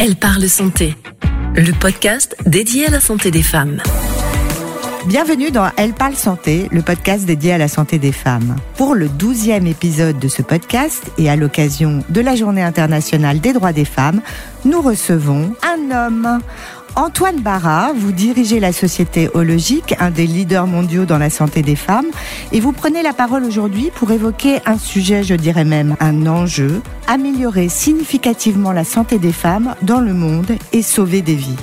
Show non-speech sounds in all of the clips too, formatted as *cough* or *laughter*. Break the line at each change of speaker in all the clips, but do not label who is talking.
Elle parle santé, le podcast dédié à la santé des femmes.
Bienvenue dans Elle parle santé, le podcast dédié à la santé des femmes. Pour le douzième épisode de ce podcast et à l'occasion de la Journée internationale des droits des femmes, nous recevons un homme. Antoine Barra, vous dirigez la société Hologique, un des leaders mondiaux dans la santé des femmes, et vous prenez la parole aujourd'hui pour évoquer un sujet, je dirais même un enjeu, améliorer significativement la santé des femmes dans le monde et sauver des vies.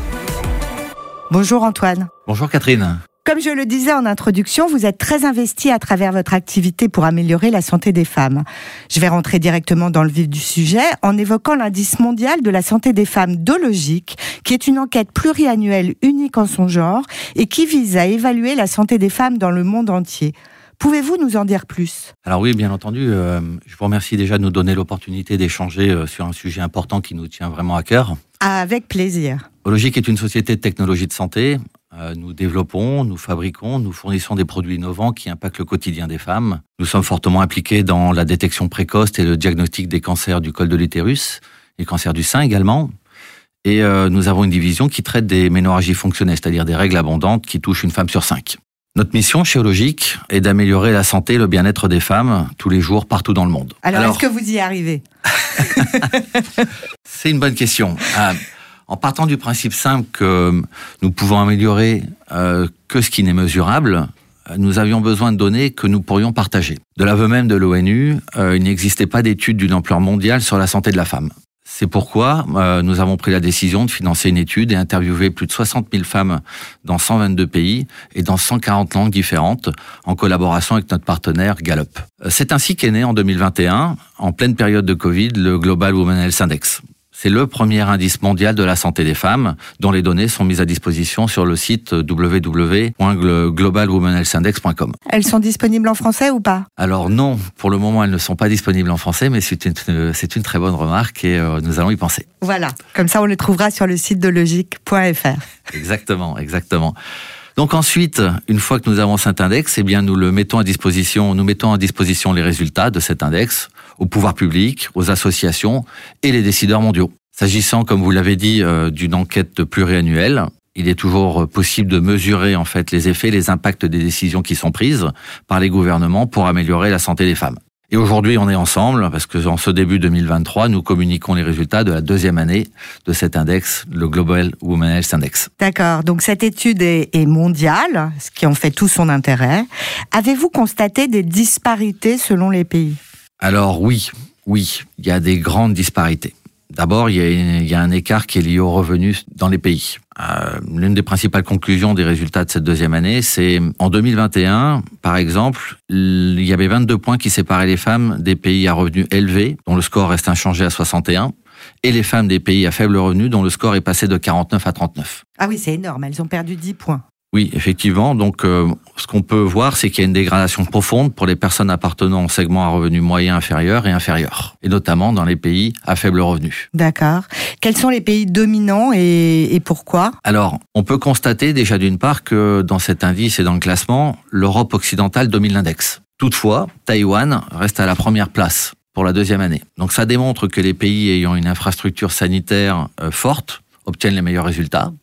Bonjour Antoine.
Bonjour Catherine.
Comme je le disais en introduction, vous êtes très investi à travers votre activité pour améliorer la santé des femmes. Je vais rentrer directement dans le vif du sujet en évoquant l'indice mondial de la santé des femmes Dologique, qui est une enquête pluriannuelle unique en son genre et qui vise à évaluer la santé des femmes dans le monde entier. Pouvez-vous nous en dire plus?
Alors oui, bien entendu. Euh, je vous remercie déjà de nous donner l'opportunité d'échanger euh, sur un sujet important qui nous tient vraiment à cœur.
Avec plaisir.
Hologique est une société de technologie de santé nous développons, nous fabriquons, nous fournissons des produits innovants qui impactent le quotidien des femmes. Nous sommes fortement impliqués dans la détection précoce et le diagnostic des cancers du col de l'utérus et cancers du sein également. Et euh, nous avons une division qui traite des ménorragies fonctionnelles, c'est-à-dire des règles abondantes qui touchent une femme sur cinq. Notre mission chez est d'améliorer la santé et le bien-être des femmes tous les jours, partout dans le monde.
Alors, est-ce que vous y arrivez? *laughs*
C'est une bonne question. Euh, en partant du principe simple que nous pouvons améliorer euh, que ce qui n'est mesurable, nous avions besoin de données que nous pourrions partager. De l'aveu même de l'ONU, euh, il n'existait pas d'études d'une ampleur mondiale sur la santé de la femme. C'est pourquoi euh, nous avons pris la décision de financer une étude et interviewer plus de 60 000 femmes dans 122 pays et dans 140 langues différentes en collaboration avec notre partenaire Gallup. C'est ainsi qu'est né en 2021, en pleine période de Covid, le Global Women Health Index. C'est le premier indice mondial de la santé des femmes, dont les données sont mises à disposition sur le site www.globalwomenhealthindex.com.
Elles sont disponibles en français ou pas?
Alors non, pour le moment elles ne sont pas disponibles en français, mais c'est une, très bonne remarque et euh, nous allons y penser.
Voilà, comme ça on les trouvera sur le site de logique.fr.
Exactement, exactement. Donc ensuite, une fois que nous avons cet index, eh bien nous le mettons à disposition, nous mettons à disposition les résultats de cet index aux pouvoirs publics, aux associations et les décideurs mondiaux. S'agissant, comme vous l'avez dit, euh, d'une enquête pluriannuelle, il est toujours possible de mesurer en fait les effets, les impacts des décisions qui sont prises par les gouvernements pour améliorer la santé des femmes. Et aujourd'hui, on est ensemble parce que en ce début 2023, nous communiquons les résultats de la deuxième année de cet index, le Global Women Health Index.
D'accord. Donc cette étude est, est mondiale, ce qui en fait tout son intérêt. Avez-vous constaté des disparités selon les pays?
Alors oui, oui, il y a des grandes disparités. D'abord, il, y a un écart qui est lié aux revenus dans les pays. Euh, l'une des principales conclusions des résultats de cette deuxième année, c'est en 2021, par exemple, il y avait 22 points qui séparaient les femmes des pays à revenus élevés, dont le score reste inchangé à 61, et les femmes des pays à faible revenu, dont le score est passé de 49 à 39.
Ah oui, c'est énorme, elles ont perdu 10 points.
Oui, effectivement. Donc, euh, ce qu'on peut voir, c'est qu'il y a une dégradation profonde pour les personnes appartenant au segment à revenus moyens inférieurs et inférieurs, et notamment dans les pays à faible revenu.
D'accord. Quels sont les pays dominants et, et pourquoi?
Alors, on peut constater déjà d'une part que dans cet indice et dans le classement, l'Europe occidentale domine l'index. Toutefois, Taïwan reste à la première place pour la deuxième année. Donc, ça démontre que les pays ayant une infrastructure sanitaire euh, forte obtiennent les meilleurs résultats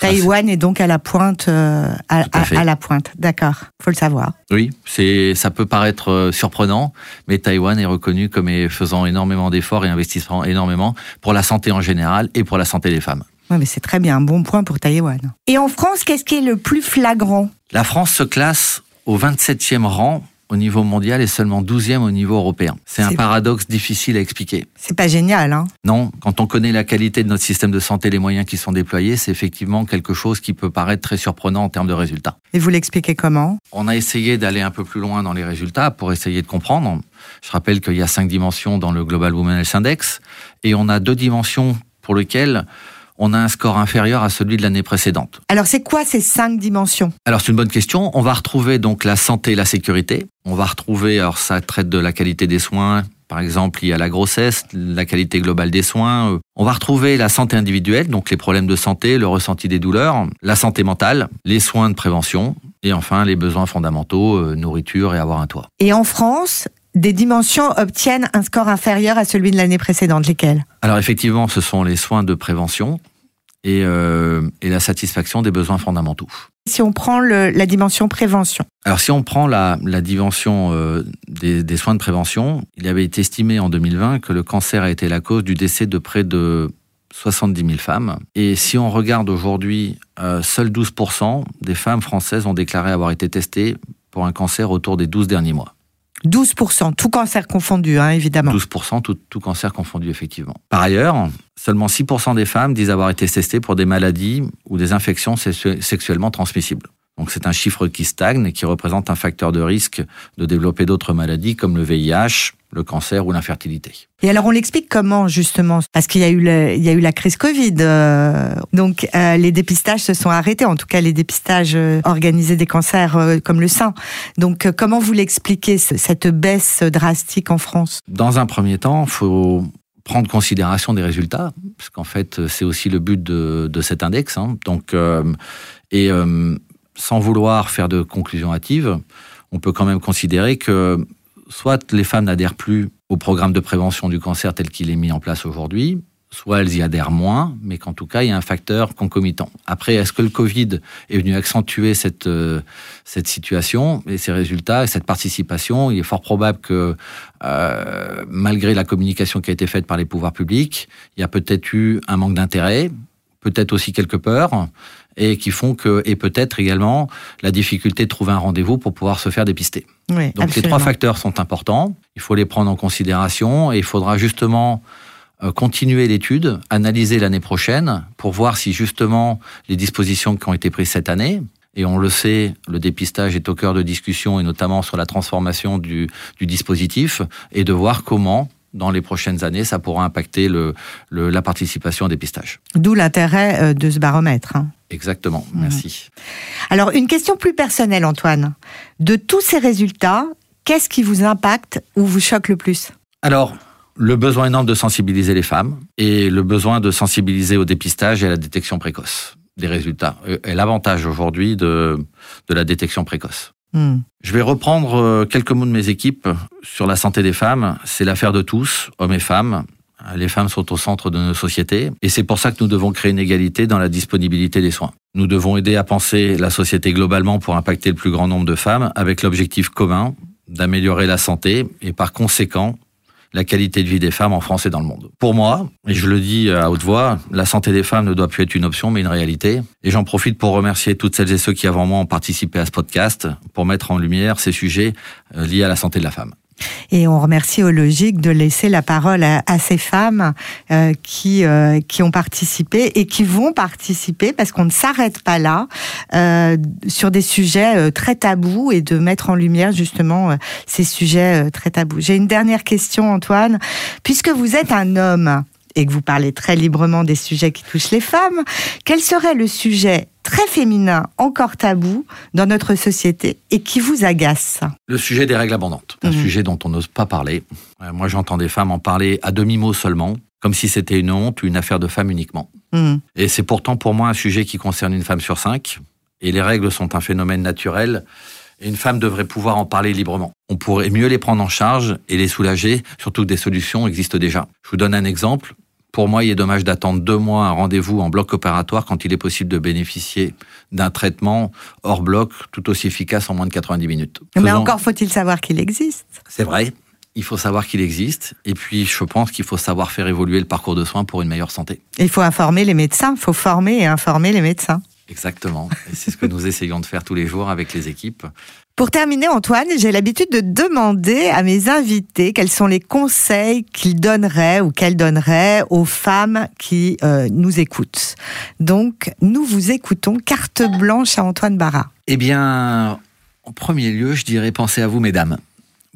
Taïwan est... donc à la pointe, euh, à, la pointe. D'accord, faut le savoir.
Oui, c'est, ça peut paraître euh, surprenant, mais Taïwan est reconnu comme faisant énormément d'efforts et investissant énormément pour la santé en général et pour la santé des femmes.
Oui, mais c'est très bien, un bon point pour Taïwan. Et en France, qu'est-ce qui est le plus flagrant?
La France se classe au 27e rang au niveau mondial et seulement 12e au niveau européen. C'est un paradoxe difficile à expliquer.
C'est pas génial, hein
Non, quand on connaît la qualité de notre système de santé, les moyens qui sont déployés, c'est effectivement quelque chose qui peut paraître très surprenant en termes de résultats.
Et vous l'expliquez comment?
On a essayé d'aller un peu plus loin dans les résultats pour essayer de comprendre. Je rappelle qu'il y a cinq dimensions dans le Global Women Health Index et on a deux dimensions pour lesquelles on a un score inférieur à celui de l'année précédente.
Alors c'est quoi ces cinq dimensions?
Alors c'est une bonne question. On va retrouver donc la santé et la sécurité. On va retrouver, alors ça traite de la qualité des soins, par exemple il y a la grossesse, la qualité globale des soins. On va retrouver la santé individuelle, donc les problèmes de santé, le ressenti des douleurs, la santé mentale, les soins de prévention, et enfin les besoins fondamentaux, euh, nourriture et avoir un toit.
Et en France, des dimensions obtiennent un score inférieur à celui de l'année précédente. Lesquelles?
Alors effectivement, ce sont les soins de prévention et, euh, et la satisfaction des besoins fondamentaux.
Si on prend le, la dimension prévention.
Alors si on prend la, la dimension euh, des, des soins de prévention, il avait été estimé en 2020 que le cancer a été la cause du décès de près de 70 000 femmes. Et si on regarde aujourd'hui, euh, seuls 12% des femmes françaises ont déclaré avoir été testées pour un cancer autour des 12 derniers mois.
12%, tout cancer confondu, hein, évidemment.
12%, tout, cancer confondu, effectivement. Par ailleurs, seulement 6% des femmes disent avoir été testées pour des maladies ou des infections sexu- sexuellement transmissibles. Donc c'est un chiffre qui stagne et qui représente un facteur de risque de développer d'autres maladies comme le VIH, le cancer ou l'infertilité.
Et alors on l'explique comment justement? Parce qu'il y a eu le- il y a eu la crise Covid, euh, donc euh, les dépistages se sont arrêtés, en tout cas les dépistages euh, organisés des cancers euh, comme le sein. Donc comment vous l'expliquez ce- cette baisse drastique en France?
Dans un premier temps, il faut prendre considération des résultats, parce qu'en fait, c'est aussi le but de, de cet index. hein. Donc, et sans vouloir faire de conclusions hâtives, on peut quand même considérer que soit les femmes n'adhèrent plus au programme de prévention du cancer tel qu'il est mis en place aujourd'hui, soit elles y adhèrent moins, mais qu'en tout cas, il y a un facteur concomitant. Après, est-ce que le Covid est venu accentuer cette, euh, cette situation et ces résultats et cette participation? Il est fort probable que, euh, malgré la communication qui a été faite par les pouvoirs publics, il y a peut-être eu un manque d'intérêt, peut-être aussi quelques peurs, et qui font que, et peut-être également la difficulté de trouver un rendez-vous pour pouvoir se faire dépister.
Oui,
Donc ces trois facteurs sont importants, il faut les prendre en considération et il faudra justement euh, continuer l'étude, analyser l'année prochaine pour voir si justement les dispositions qui ont été prises cette année, et on le sait, le dépistage est au cœur de discussion et notamment sur la transformation du, du dispositif, et de voir comment dans les prochaines années, ça pourra impacter le, le- la participation au dépistage.
D'où l'intérêt euh, de ce baromètre. hein.
Exactement, merci.
Alors une question plus personnelle, Antoine. De tous ces résultats, qu'est-ce qui vous impacte ou vous choque le plus?
Alors, le besoin énorme de sensibiliser les femmes et le besoin de sensibiliser au dépistage et à la détection précoce des résultats. Euh, Et l'avantage aujourd'hui de, de la détection précoce.
Hmm.
Je vais reprendre euh, quelques mots de mes équipes sur la santé des femmes. C'est l'affaire de tous, hommes et femmes. Les femmes sont au centre de nos sociétés et c'est pour ça que nous devons créer une égalité dans la disponibilité des soins. Nous devons aider à penser la société globalement pour impacter le plus grand nombre de femmes avec l'objectif commun d'améliorer la santé et par conséquent la qualité de vie des femmes en France et dans le monde. Pour moi, et je le dis à haute voix, la santé des femmes ne doit plus être une option mais une réalité. Et j'en profite pour remercier toutes celles et ceux qui avant moi ont participé à ce podcast pour mettre en lumière ces sujets euh, liés à la santé de la femme.
Et on remercie au logique de laisser la parole à, à ces femmes euh, qui euh, qui ont participé et qui vont participer parce qu'on ne s'arrête pas là euh, sur des sujets euh, très tabous et de mettre en lumière justement euh, ces sujets euh, très tabous. J'ai une dernière question, Antoine, puisque vous êtes un homme et que vous parlez très librement des sujets qui touchent les femmes, quel serait le sujet très féminin, encore tabou dans notre société et qui vous agace
Le sujet des règles abondantes, un
Mhm.
sujet dont on n'ose pas parler. Euh, Moi, j'entends des femmes en parler à demi-mot seulement, comme si c'était une honte ou une affaire de femme uniquement.
Hmm.
Et c'est pourtant pour moi un sujet qui concerne une femme sur cinq. Et les règles sont un phénomène naturel. Et une femme devrait pouvoir en parler librement. On pourrait mieux les prendre en charge et les soulager, surtout que des solutions existent déjà. Je vous donne un exemple. Pour moi, il est dommage d'attendre deux mois un rendez-vous en bloc opératoire quand il est possible de bénéficier d'un traitement hors bloc tout aussi efficace en moins de 90 minutes.
Mais
Faisons-
encore faut-il savoir qu'il existe.
C'est vrai. Il faut savoir qu'il existe. Et puis, je pense qu'il faut savoir faire évoluer le parcours de soins pour une meilleure santé.
Il faut informer les médecins, il faut former et informer les médecins.
Exactement. Et c'est ce que nous essayons de faire tous les jours avec les équipes.
Pour terminer, Antoine, j'ai l'habitude de demander à mes invités quels sont les conseils qu'ils donneraient ou qu'elles donneraient aux femmes qui euh, nous écoutent. Donc, nous vous écoutons carte blanche à Antoine Barra.
Eh bien, en premier lieu, je dirais pensez à vous, mesdames.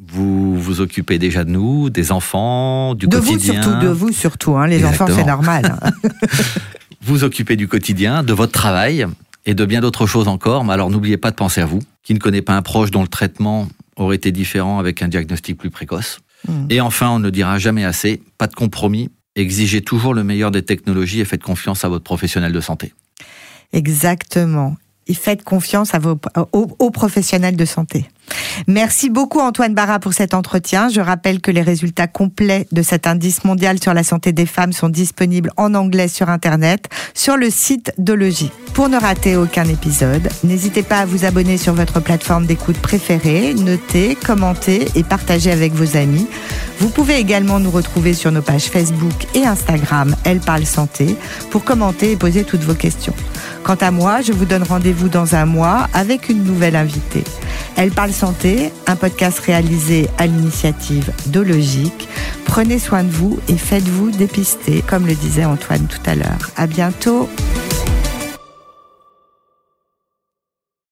Vous vous occupez déjà de nous, des enfants, du
de vous
quotidien.
surtout, de vous surtout. Hein, les enfants, c'est normal. *laughs*
Vous occupez du quotidien, de votre travail et de bien d'autres choses encore. Mais alors, n'oubliez pas de penser à vous. Qui ne connaît pas un proche dont le traitement aurait été différent avec un diagnostic plus précoce
Mm.
Et enfin, on ne dira jamais assez, pas de compromis. Exigez toujours le meilleur des technologies et faites confiance à votre professionnel de santé.
Exactement. et faites confiance à vos, aux, professionnels de santé. Merci beaucoup Antoine Barra pour cet entretien. Je rappelle que les résultats complets de cet indice mondial sur la santé des femmes sont disponibles en anglais sur Internet, sur le site de Logi. Pour ne rater aucun épisode, n'hésitez pas à vous abonner sur votre plateforme d'écoute préférée, noter, commenter et partager avec vos amis. Vous pouvez également nous retrouver sur nos pages Facebook et Instagram Elle parle santé pour commenter et poser toutes vos questions. Quant à moi, je vous donne rendez-vous dans un mois avec une nouvelle invitée. Elle parle santé, un podcast réalisé à l'initiative d'Ologique. Prenez soin de vous et faites-vous dépister, comme le disait Antoine tout à l'heure. À bientôt.